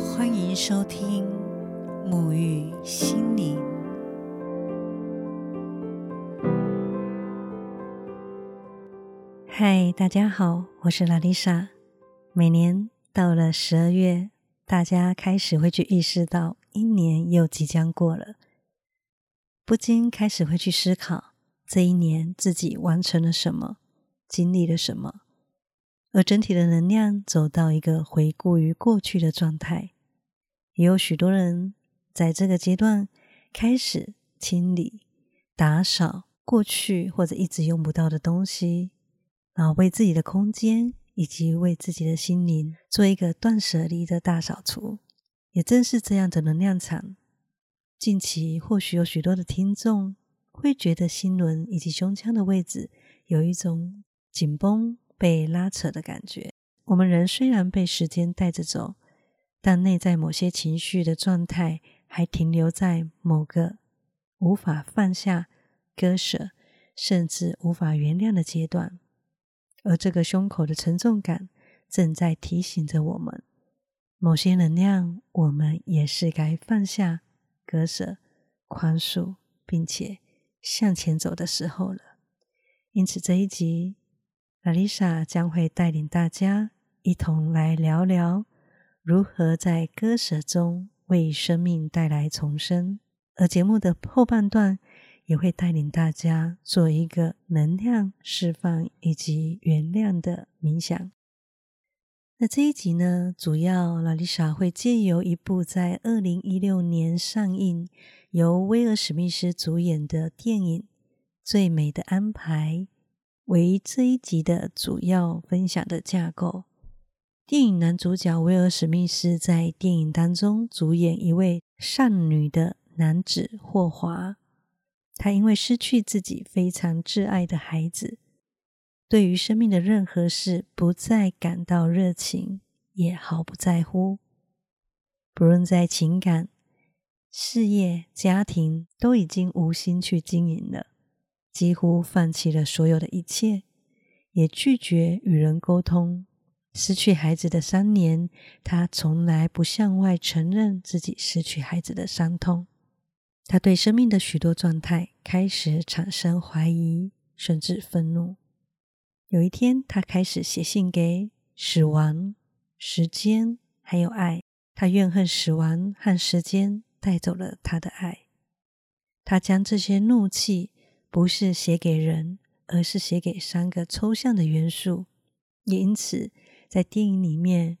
欢迎收听沐浴心灵。嗨，大家好，我是拉丽莎。每年到了十二月，大家开始会去意识到一年又即将过了，不禁开始会去思考这一年自己完成了什么，经历了什么。而整体的能量走到一个回顾于过去的状态，也有许多人在这个阶段开始清理、打扫过去或者一直用不到的东西，然后为自己的空间以及为自己的心灵做一个断舍离的大扫除。也正是这样的能量场，近期或许有许多的听众会觉得心轮以及胸腔的位置有一种紧绷。被拉扯的感觉。我们人虽然被时间带着走，但内在某些情绪的状态还停留在某个无法放下、割舍，甚至无法原谅的阶段。而这个胸口的沉重感，正在提醒着我们，某些能量，我们也是该放下、割舍、宽恕，并且向前走的时候了。因此，这一集。拉丽莎将会带领大家一同来聊聊如何在割舍中为生命带来重生，而节目的后半段也会带领大家做一个能量释放以及原谅的冥想。那这一集呢，主要拉丽莎会借由一部在二零一六年上映、由威尔史密斯主演的电影《最美的安排》。为这一集的主要分享的架构。电影男主角威尔·史密斯在电影当中主演一位善女的男子霍华，他因为失去自己非常挚爱的孩子，对于生命的任何事不再感到热情，也毫不在乎。不论在情感、事业、家庭，都已经无心去经营了。几乎放弃了所有的一切，也拒绝与人沟通。失去孩子的三年，他从来不向外承认自己失去孩子的伤痛。他对生命的许多状态开始产生怀疑，甚至愤怒。有一天，他开始写信给死亡、时间还有爱。他怨恨死亡和时间带走了他的爱。他将这些怒气。不是写给人，而是写给三个抽象的元素。也因此，在电影里面，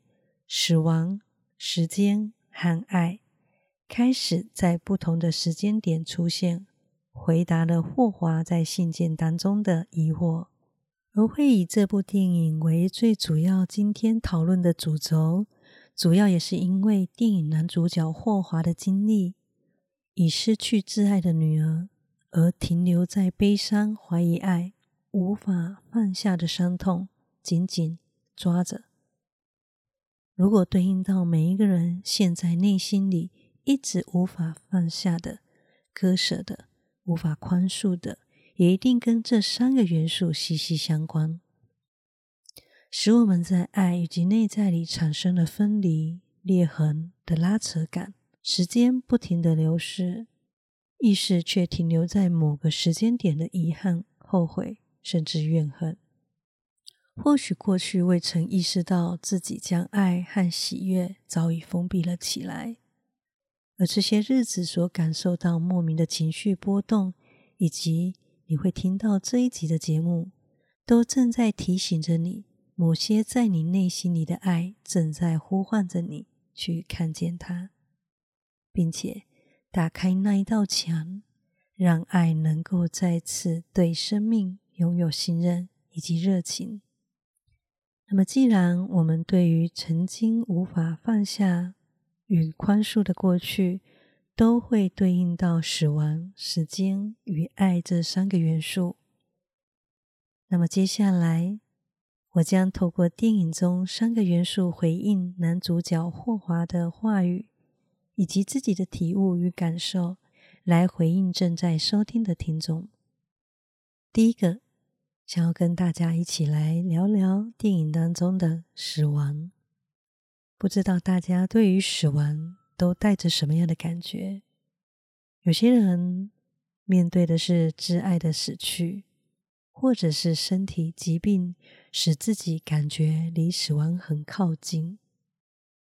死亡、时间和爱开始在不同的时间点出现，回答了霍华在信件当中的疑惑。而会以这部电影为最主要今天讨论的主轴，主要也是因为电影男主角霍华的经历，已失去挚爱的女儿。而停留在悲伤、怀疑爱、无法放下的伤痛，紧紧抓着。如果对应到每一个人现在内心里一直无法放下的、割舍的、无法宽恕的，也一定跟这三个元素息息相关，使我们在爱以及内在里产生了分离、裂痕的拉扯感。时间不停的流逝。意识却停留在某个时间点的遗憾、后悔，甚至怨恨。或许过去未曾意识到自己将爱和喜悦早已封闭了起来，而这些日子所感受到莫名的情绪波动，以及你会听到这一集的节目，都正在提醒着你，某些在你内心里的爱正在呼唤着你去看见它，并且。打开那一道墙，让爱能够再次对生命拥有信任以及热情。那么，既然我们对于曾经无法放下与宽恕的过去，都会对应到死亡、时间与爱这三个元素，那么接下来我将透过电影中三个元素回应男主角霍华的话语。以及自己的体悟与感受，来回应正在收听的听众。第一个，想要跟大家一起来聊聊电影当中的死亡。不知道大家对于死亡都带着什么样的感觉？有些人面对的是挚爱的死去，或者是身体疾病使自己感觉离死亡很靠近。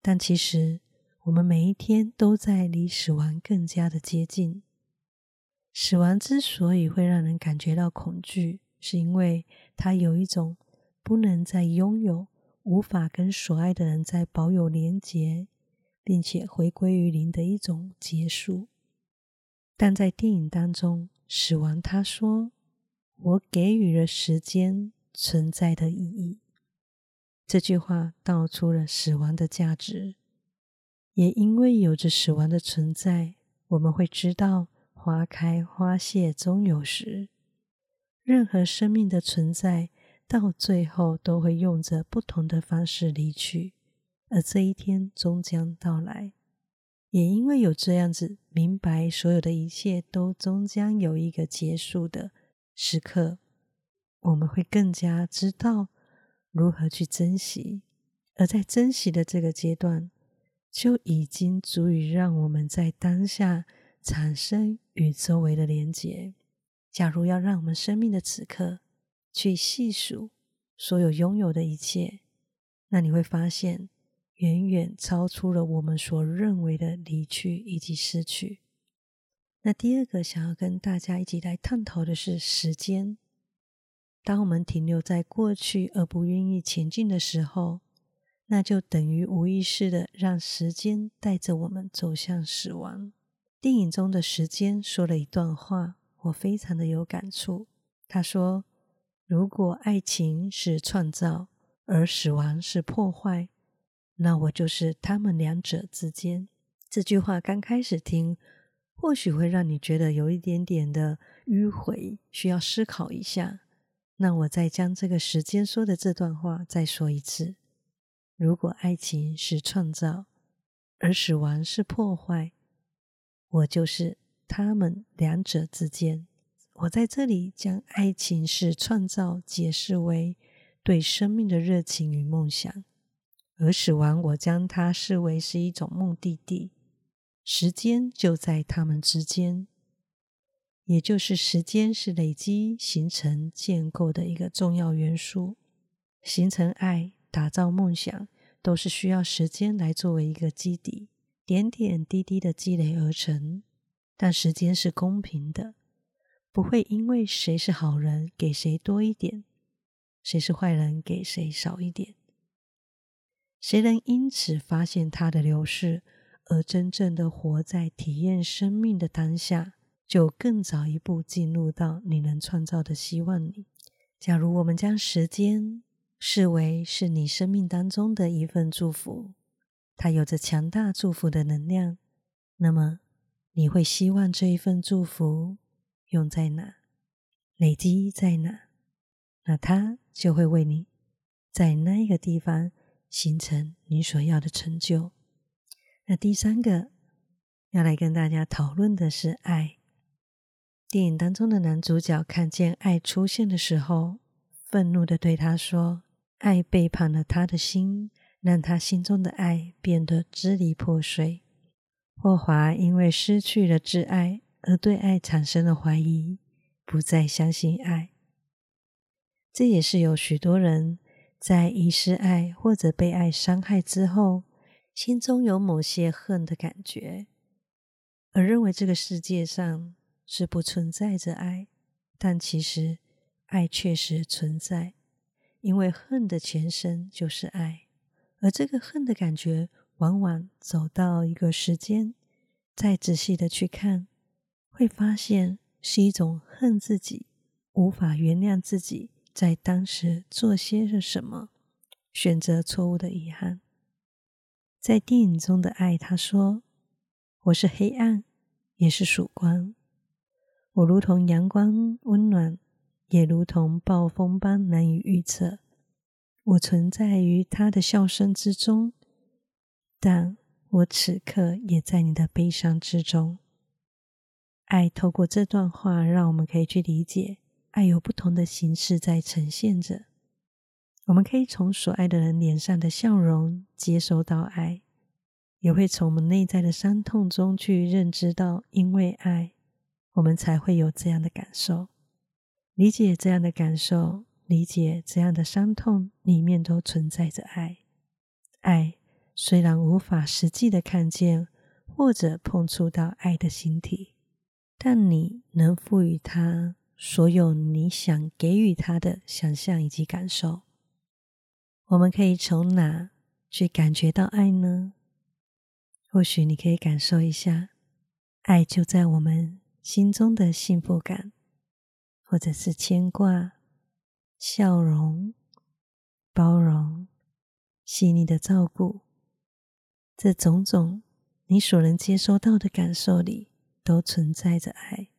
但其实，我们每一天都在离死亡更加的接近。死亡之所以会让人感觉到恐惧，是因为他有一种不能再拥有、无法跟所爱的人再保有连结，并且回归于零的一种结束。但在电影当中，死亡他说：“我给予了时间存在的意义。”这句话道出了死亡的价值。也因为有着死亡的存在，我们会知道。花开花谢终有时，任何生命的存在，到最后都会用着不同的方式离去，而这一天终将到来。也因为有这样子明白，所有的一切都终将有一个结束的时刻，我们会更加知道如何去珍惜。而在珍惜的这个阶段，就已经足以让我们在当下。产生与周围的连结。假如要让我们生命的此刻去细数所有拥有的一切，那你会发现，远远超出了我们所认为的离去以及失去。那第二个想要跟大家一起来探讨的是时间。当我们停留在过去而不愿意前进的时候，那就等于无意识的让时间带着我们走向死亡。电影中的时间说了一段话，我非常的有感触。他说：“如果爱情是创造，而死亡是破坏，那我就是他们两者之间。”这句话刚开始听，或许会让你觉得有一点点的迂回，需要思考一下。那我再将这个时间说的这段话再说一次：如果爱情是创造，而死亡是破坏。我就是他们两者之间。我在这里将爱情是创造解释为对生命的热情与梦想，而死亡我将它视为是一种目的地。时间就在他们之间，也就是时间是累积、形成、建构的一个重要元素。形成爱、打造梦想，都是需要时间来作为一个基底。点点滴滴的积累而成，但时间是公平的，不会因为谁是好人给谁多一点，谁是坏人给谁少一点。谁能因此发现它的流逝，而真正的活在体验生命的当下，就更早一步进入到你能创造的希望里。假如我们将时间视为是你生命当中的一份祝福。它有着强大祝福的能量，那么你会希望这一份祝福用在哪，累积在哪？那它就会为你在那一个地方形成你所要的成就。那第三个要来跟大家讨论的是爱。电影当中的男主角看见爱出现的时候，愤怒的对他说：“爱背叛了他的心。”让他心中的爱变得支离破碎。霍华因为失去了挚爱，而对爱产生了怀疑，不再相信爱。这也是有许多人在遗失爱或者被爱伤害之后，心中有某些恨的感觉，而认为这个世界上是不存在着爱。但其实爱确实存在，因为恨的前身就是爱。而这个恨的感觉，往往走到一个时间，再仔细的去看，会发现是一种恨自己，无法原谅自己在当时做些了什么，选择错误的遗憾。在电影中的爱，他说：“我是黑暗，也是曙光。我如同阳光温暖，也如同暴风般难以预测。”我存在于他的笑声之中，但我此刻也在你的悲伤之中。爱透过这段话，让我们可以去理解，爱有不同的形式在呈现着。我们可以从所爱的人脸上的笑容接收到爱，也会从我们内在的伤痛中去认知到，因为爱，我们才会有这样的感受。理解这样的感受，理解这样的伤痛，里面都存在着爱。爱虽然无法实际的看见或者碰触到爱的形体，但你能赋予它所有你想给予它的想象以及感受。我们可以从哪去感觉到爱呢？或许你可以感受一下，爱就在我们心中的幸福感，或者是牵挂、笑容、包容、细腻的照顾，这种种你所能接收到的感受里，都存在着爱。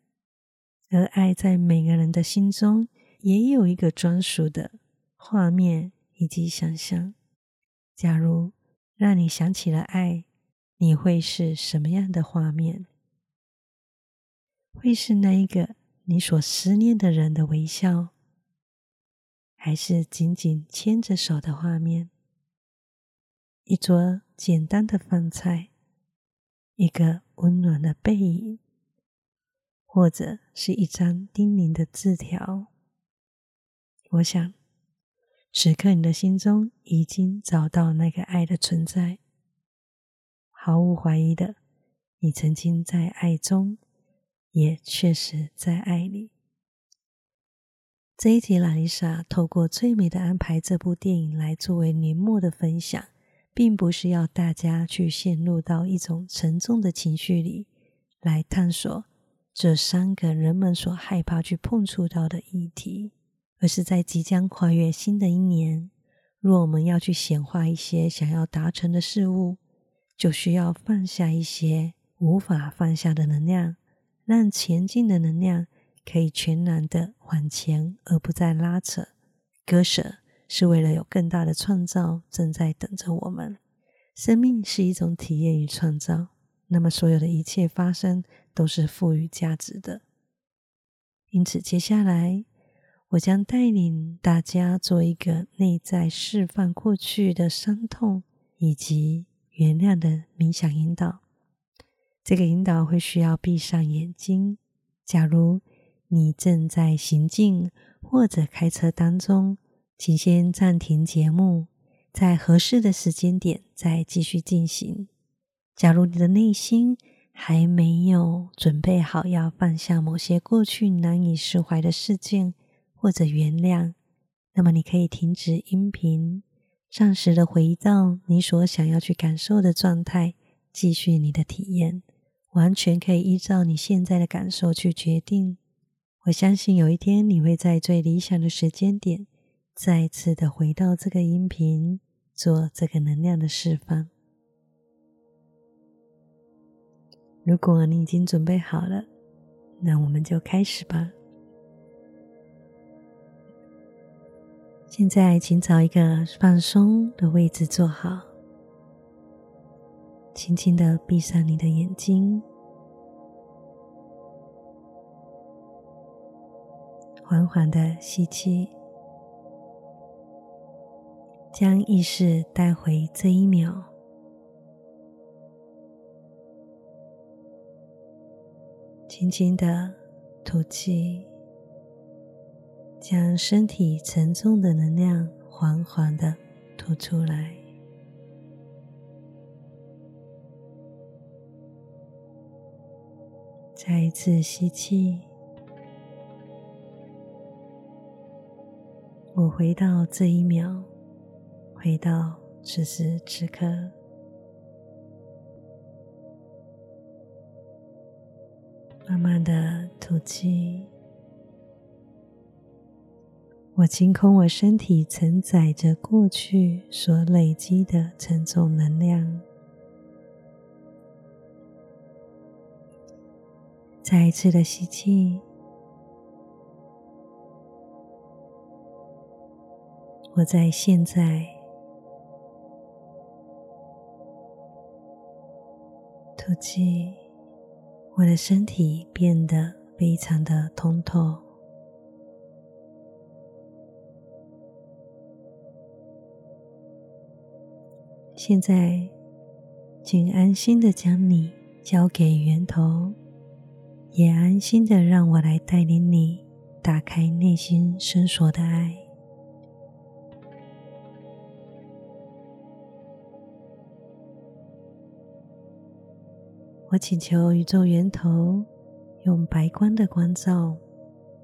而爱在每个人的心中，也有一个专属的画面。以及想象，假如让你想起了爱，你会是什么样的画面？会是那一个你所思念的人的微笑，还是紧紧牵着手的画面？一桌简单的饭菜，一个温暖的背影，或者是一张叮咛的字条？我想。此刻，你的心中已经找到那个爱的存在，毫无怀疑的，你曾经在爱中，也确实在爱里。这一集，拉丽莎透过《最美的安排》这部电影来作为年末的分享，并不是要大家去陷入到一种沉重的情绪里来探索这三个人们所害怕去碰触到的议题。而是在即将跨越新的一年，若我们要去显化一些想要达成的事物，就需要放下一些无法放下的能量，让前进的能量可以全然的往前，而不再拉扯。割舍是为了有更大的创造正在等着我们。生命是一种体验与创造，那么所有的一切发生都是赋予价值的。因此，接下来。我将带领大家做一个内在释放过去的伤痛以及原谅的冥想引导。这个引导会需要闭上眼睛。假如你正在行进或者开车当中，请先暂停节目，在合适的时间点再继续进行。假如你的内心还没有准备好要放下某些过去难以释怀的事件，或者原谅，那么你可以停止音频，暂时的回到你所想要去感受的状态，继续你的体验，完全可以依照你现在的感受去决定。我相信有一天你会在最理想的时间点，再次的回到这个音频，做这个能量的释放。如果你已经准备好了，那我们就开始吧。现在，请找一个放松的位置坐好，轻轻的闭上你的眼睛，缓缓的吸气，将意识带回这一秒，轻轻的吐气。将身体沉重的能量缓缓的吐出来，再一次吸气。我回到这一秒，回到此时此刻，慢慢的吐气。我清空我身体承载着过去所累积的沉重能量，再一次的吸气。我在现在如今我的身体变得非常的通透。现在请安心的将你交给源头也安心的让我来带领你打开内心深锁的爱。我请求宇宙源头用白光的光照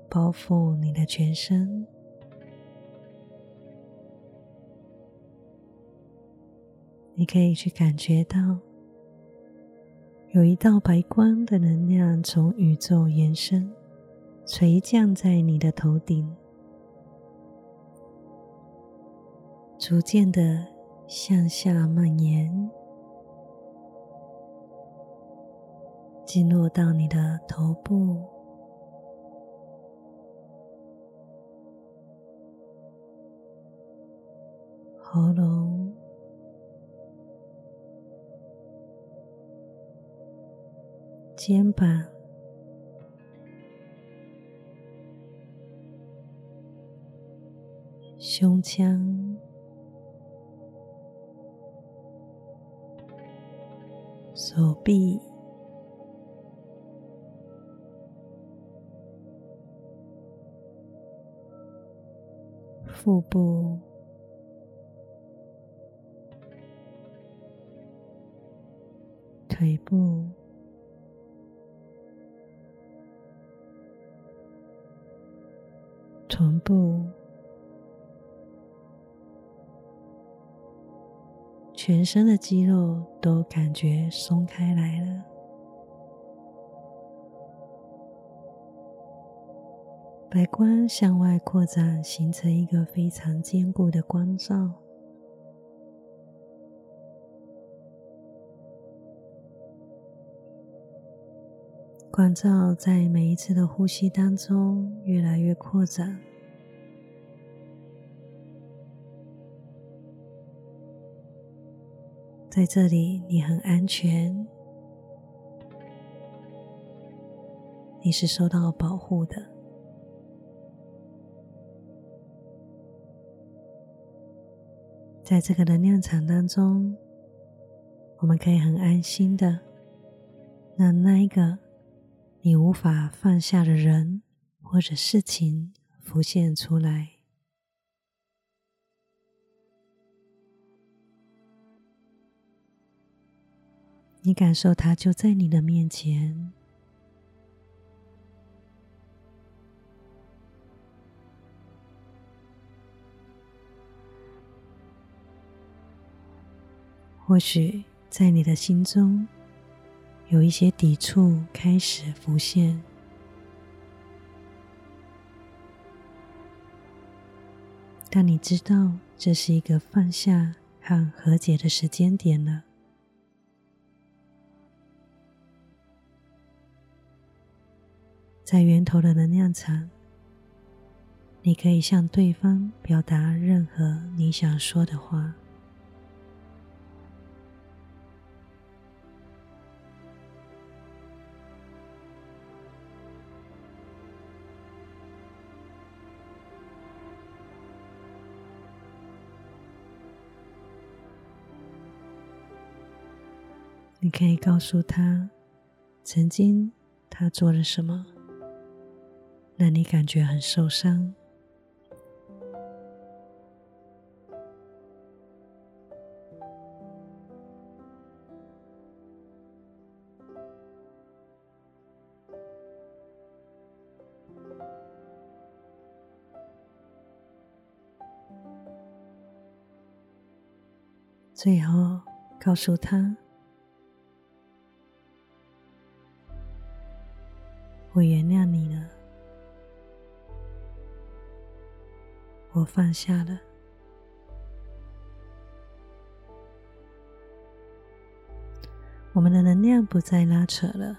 包覆你的全身。你可以去感觉到，有一道白光的能量从宇宙延伸，垂降在你的头顶，逐渐的向下蔓延，进入到你的头部、喉咙。肩膀、胸腔、手臂、腹部、腿部。臀部、全身的肌肉都感觉松开来了，白光向外扩展，形成一个非常坚固的光照。光照在每一次的呼吸当中越来越扩展，在这里你很安全，你是受到保护的，在这个能量场当中，我们可以很安心的让那一个。你无法放下的人或者事情浮现出来，你感受它就在你的面前，或许在你的心中。有一些抵触开始浮现，但你知道这是一个放下和和解的时间点了。在源头的能量场，你可以向对方表达任何你想说的话。可以告诉他，曾经他做了什么，让你感觉很受伤。最后，告诉他。我原谅你了，我放下了。我们的能量不再拉扯了，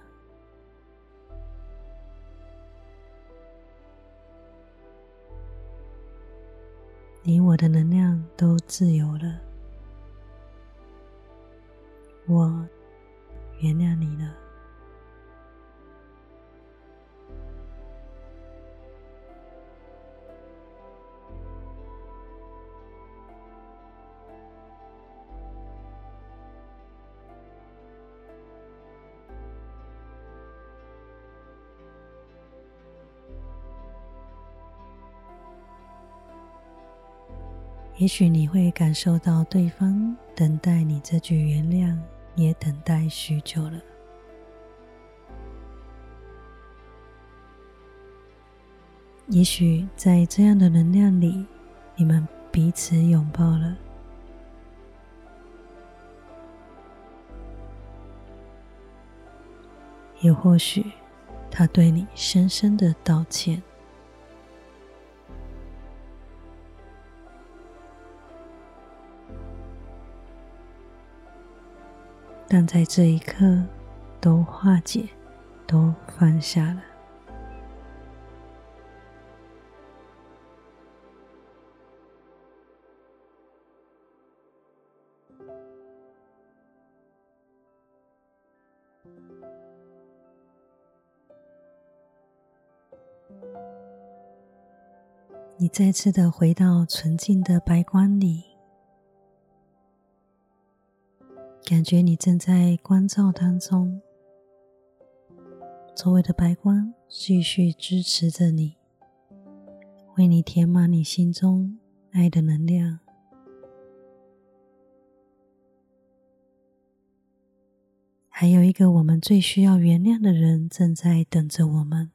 你我的能量都自由了。也许你会感受到对方等待你这句原谅，也等待许久了。也许在这样的能量里，你们彼此拥抱了。也或许，他对你深深的道歉，但在这一刻，都化解，都放下了。你再次的回到纯净的白光里，感觉你正在光照当中，周围的白光继续支持着你，为你填满你心中爱的能量。还有一个我们最需要原谅的人正在等着我们。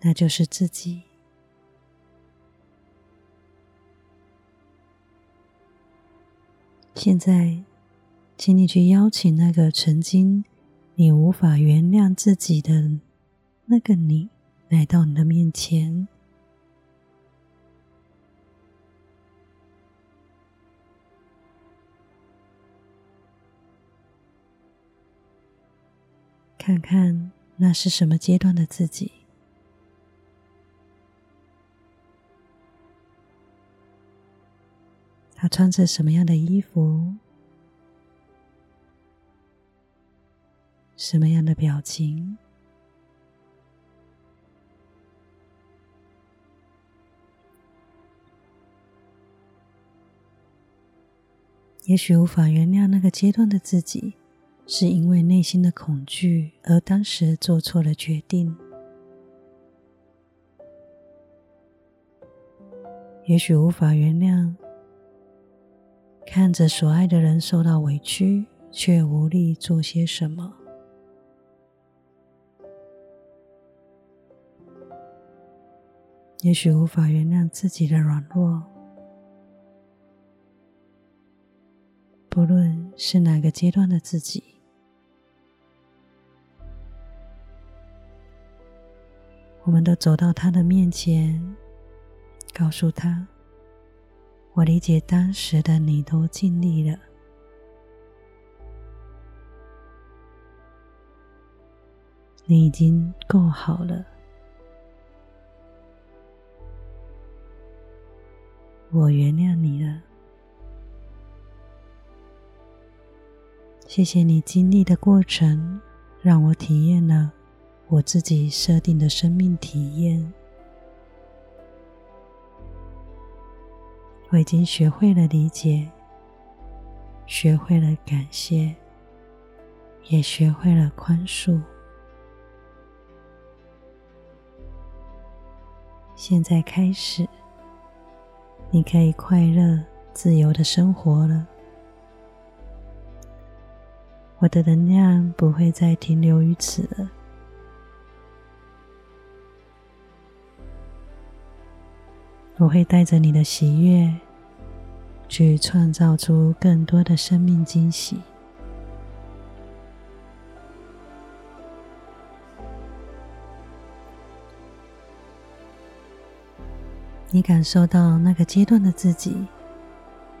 那就是自己。现在，请你去邀请那个曾经你无法原谅自己的那个你来到你的面前，看看那是什么阶段的自己。穿着什么样的衣服？什么样的表情？也许无法原谅那个阶段的自己，是因为内心的恐惧而当时做错了决定。也许无法原谅。看着所爱的人受到委屈，却无力做些什么。也许无法原谅自己的软弱，不论是哪个阶段的自己，我们都走到他的面前，告诉他。我理解当时的你都尽力了，你已经够好了，我原谅你了。谢谢你经历的过程，让我体验了我自己设定的生命体验。我已经学会了理解，学会了感谢，也学会了宽恕。现在开始，你可以快乐、自由的生活了。我的能量不会再停留于此了。我会带着你的喜悦，去创造出更多的生命惊喜。你感受到那个阶段的自己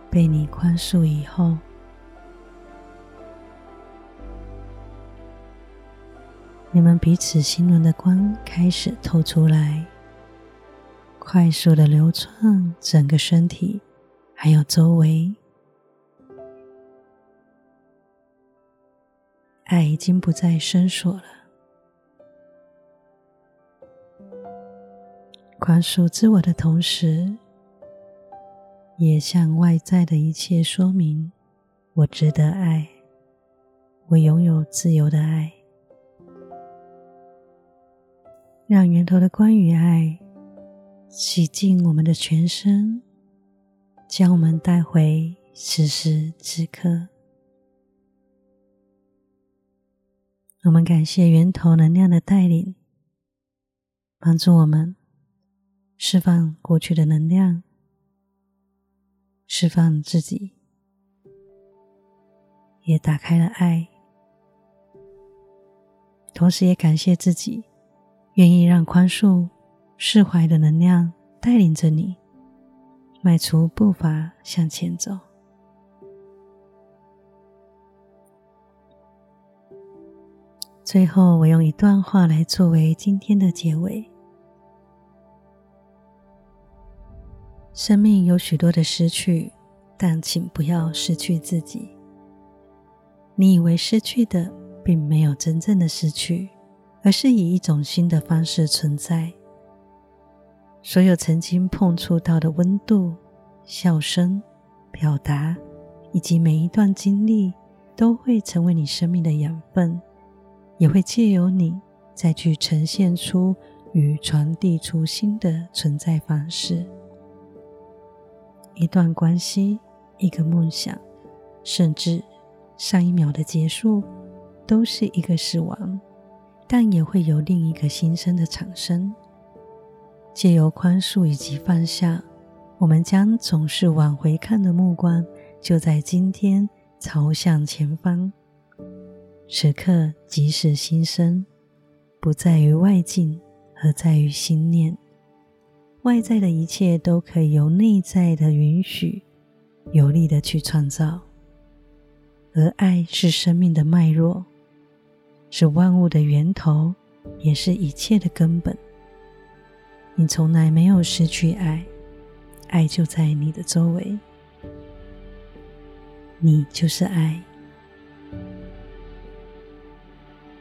被你宽恕以后，你们彼此心轮的光开始透出来。快速的流窜整个身体，还有周围，爱已经不再伸缩了。宽恕自我的同时，也向外在的一切说明：我值得爱，我拥有自由的爱，让源头的关于爱。洗净我们的全身，将我们带回此时此刻。我们感谢源头能量的带领，帮助我们释放过去的能量，释放自己，也打开了爱。同时，也感谢自己愿意让宽恕、释怀的能量带领着你迈出步伐向前走。最后，我用一段话来作为今天的结尾：生命有许多的失去，但请不要失去自己。你以为失去的，并没有真正的失去，而是以一种新的方式存在。所有曾经碰触到的温度、笑声、表达，以及每一段经历，都会成为你生命的养分。也会借由你再去呈现出与传递出新的存在方式。一段关系，一个梦想，甚至上一秒的结束，都是一个死亡，但也会有另一个新生的产生。借由宽恕以及放下，我们将总是往回看的目光，就在今天朝向前方。此刻即使心生，不在于外境，而在于心念。外在的一切都可以由内在的允许，有力的去创造。而爱是生命的脉络，是万物的源头，也是一切的根本。你从来没有失去爱，爱就在你的周围，你就是爱。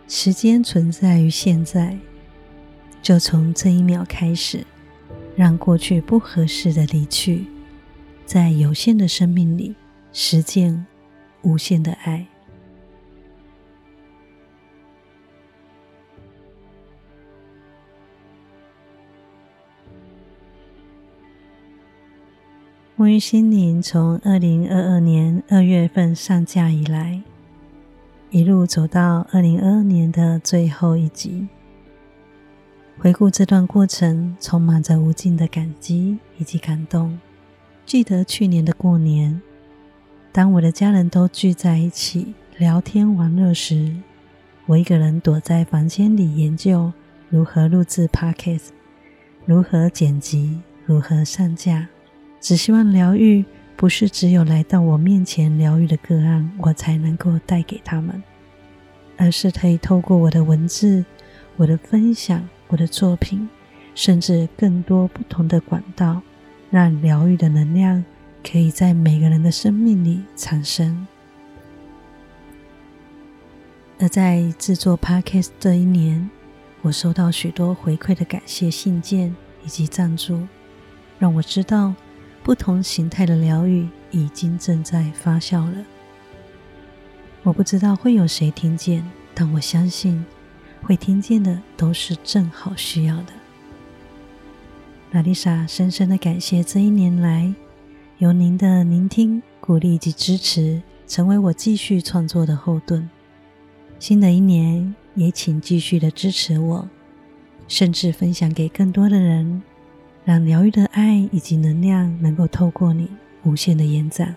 时间存在于现在，就从这一秒开始，让过去不合适的离去，在有限的生命里实践无限的爱。沐浴心灵从二零二二年二月份上架以来。一路走到二零二二年的最后一集，回顾这段过程，充满着无尽的感激以及感动。记得去年的过年，当我的家人都聚在一起聊天玩乐时，我一个人躲在房间里研究如何录制 podcast，如何剪辑，如何上架。只希望疗愈。不是只有来到我面前疗愈的个案，我才能够带给他们，而是可以透过我的文字、我的分享、我的作品，甚至更多不同的管道，让疗愈的能量可以在每个人的生命里产生。而在制作 Podcast 这一年，我收到许多回馈的感谢信件以及赞助，让我知道。不同形态的疗愈已经正在发酵了。我不知道会有谁听见，但我相信会听见的都是正好需要的。玛丽莎深深的感谢这一年来有您的聆听、鼓励及支持，成为我继续创作的后盾。新的一年也请继续的支持我，甚至分享给更多的人。让疗愈的爱以及能量能够透过你无限的延展。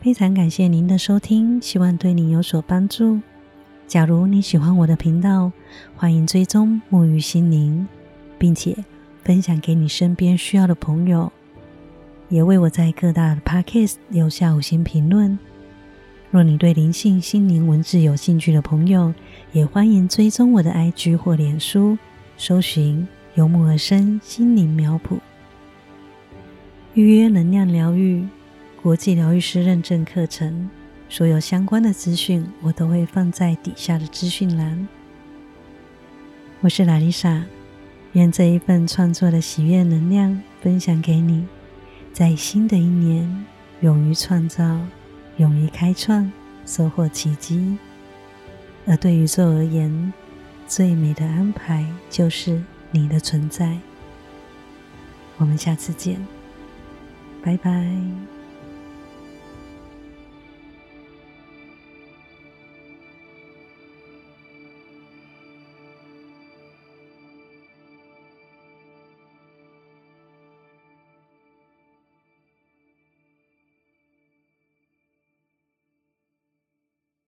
非常感谢您的收听，希望对您有所帮助。假如你喜欢我的频道，欢迎追踪沐浴心灵，并且分享给你身边需要的朋友，也为我在各大的 podcast 留下五星评论。若你对灵性、心灵、文字有兴趣的朋友，也欢迎追踪我的 IG 或脸书，搜寻“由木而生心灵苗圃”。预约能量疗愈、国际疗愈师认证课程，所有相关的资讯我都会放在底下的资讯栏。我是拉丽莎，愿这一份创作的喜悦能量分享给你，在新的一年勇于创造。勇于开创，收获奇迹。而对宇宙而言，最美的安排就是你的存在。我们下次见，拜拜。